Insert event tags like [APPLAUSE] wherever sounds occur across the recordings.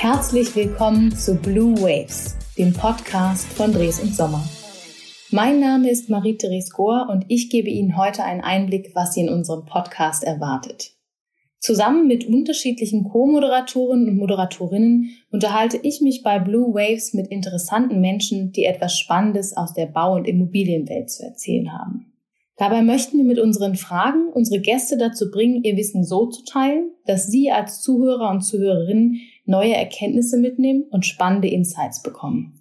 Herzlich willkommen zu Blue Waves, dem Podcast von Dres und Sommer. Mein Name ist Marie-Therese Gohr und ich gebe Ihnen heute einen Einblick, was Sie in unserem Podcast erwartet. Zusammen mit unterschiedlichen Co-Moderatoren und Moderatorinnen unterhalte ich mich bei Blue Waves mit interessanten Menschen, die etwas Spannendes aus der Bau- und Immobilienwelt zu erzählen haben. Dabei möchten wir mit unseren Fragen unsere Gäste dazu bringen, ihr Wissen so zu teilen, dass Sie als Zuhörer und Zuhörerinnen neue Erkenntnisse mitnehmen und spannende Insights bekommen.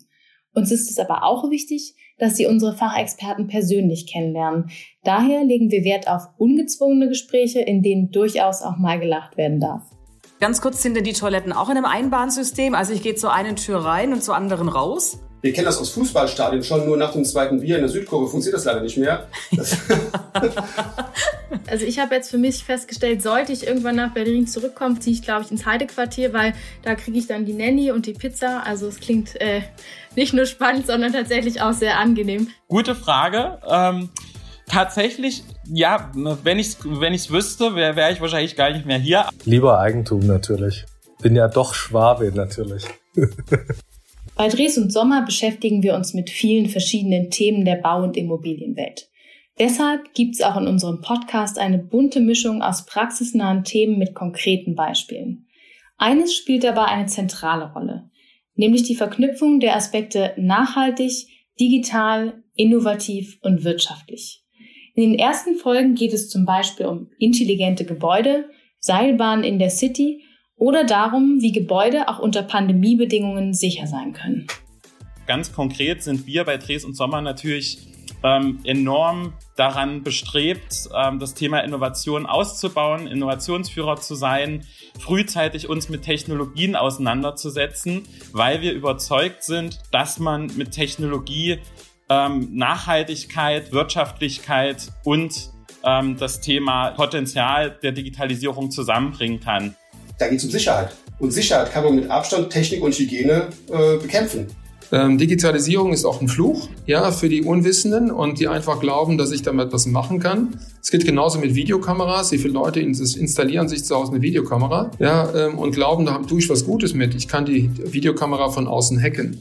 Uns ist es aber auch wichtig, dass Sie unsere Fachexperten persönlich kennenlernen. Daher legen wir Wert auf ungezwungene Gespräche, in denen durchaus auch mal gelacht werden darf. Ganz kurz sind denn die Toiletten auch in einem Einbahnsystem? Also ich gehe zur einen Tür rein und zur anderen raus? Wir kennen das aus Fußballstadien schon, nur nach dem zweiten Bier in der Südkurve funktioniert das leider nicht mehr. [LAUGHS] also ich habe jetzt für mich festgestellt, sollte ich irgendwann nach Berlin zurückkommen, ziehe ich glaube ich ins Heidequartier, weil da kriege ich dann die Nanny und die Pizza. Also es klingt äh, nicht nur spannend, sondern tatsächlich auch sehr angenehm. Gute Frage. Ähm, tatsächlich, ja, wenn ich es wenn ich's wüsste, wäre wär ich wahrscheinlich gar nicht mehr hier. Lieber Eigentum natürlich. Bin ja doch Schwabe natürlich. [LAUGHS] Bei Dres und Sommer beschäftigen wir uns mit vielen verschiedenen Themen der Bau- und Immobilienwelt. Deshalb gibt es auch in unserem Podcast eine bunte Mischung aus praxisnahen Themen mit konkreten Beispielen. Eines spielt dabei eine zentrale Rolle, nämlich die Verknüpfung der Aspekte nachhaltig, digital, innovativ und wirtschaftlich. In den ersten Folgen geht es zum Beispiel um intelligente Gebäude, Seilbahnen in der City oder darum, wie Gebäude auch unter Pandemiebedingungen sicher sein können. Ganz konkret sind wir bei Dres und Sommer natürlich ähm, enorm daran bestrebt, ähm, das Thema Innovation auszubauen, Innovationsführer zu sein, frühzeitig uns mit Technologien auseinanderzusetzen, weil wir überzeugt sind, dass man mit Technologie ähm, Nachhaltigkeit, Wirtschaftlichkeit und ähm, das Thema Potenzial der Digitalisierung zusammenbringen kann. Da geht es um Sicherheit. Und Sicherheit kann man mit Abstand, Technik und Hygiene äh, bekämpfen. Ähm, Digitalisierung ist auch ein Fluch, ja, für die Unwissenden und die einfach glauben, dass ich damit was machen kann. Es geht genauso mit Videokameras. Wie viele Leute installieren sich zu Hause eine Videokamera, ja, ähm, und glauben, da tue ich was Gutes mit. Ich kann die Videokamera von außen hacken.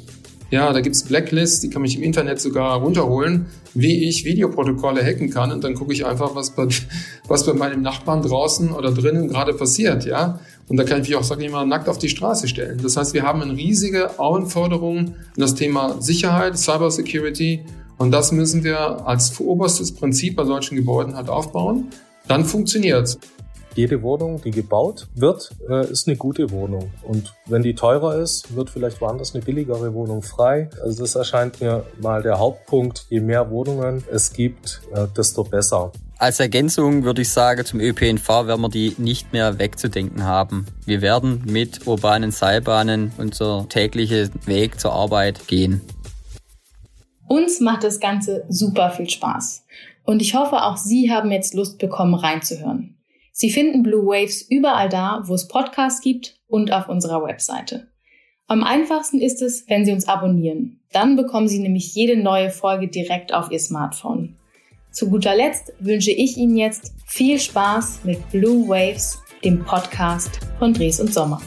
Ja, da gibt's Blacklists, die kann ich im Internet sogar runterholen, wie ich Videoprotokolle hacken kann. Und dann gucke ich einfach, was bei, [LAUGHS] was bei meinem Nachbarn draußen oder drinnen gerade passiert. Ja, und da kann ich mich auch, sage ich mal, nackt auf die Straße stellen. Das heißt, wir haben eine riesige Anforderung an das Thema Sicherheit, Cybersecurity. Und das müssen wir als oberstes Prinzip bei solchen Gebäuden halt aufbauen. Dann funktioniert's. Jede Wohnung, die gebaut wird, äh, ist eine gute Wohnung. Und wenn die teurer ist, wird vielleicht woanders eine billigere Wohnung frei. Also das erscheint mir mal der Hauptpunkt. Je mehr Wohnungen es gibt, äh, desto besser. Als Ergänzung würde ich sagen, zum ÖPNV werden wir die nicht mehr wegzudenken haben. Wir werden mit urbanen Seilbahnen unser täglicher Weg zur Arbeit gehen. Uns macht das Ganze super viel Spaß. Und ich hoffe, auch Sie haben jetzt Lust bekommen, reinzuhören. Sie finden Blue Waves überall da, wo es Podcasts gibt und auf unserer Webseite. Am einfachsten ist es, wenn Sie uns abonnieren. Dann bekommen Sie nämlich jede neue Folge direkt auf Ihr Smartphone. Zu guter Letzt wünsche ich Ihnen jetzt viel Spaß mit Blue Waves, dem Podcast von Dres und Sommer.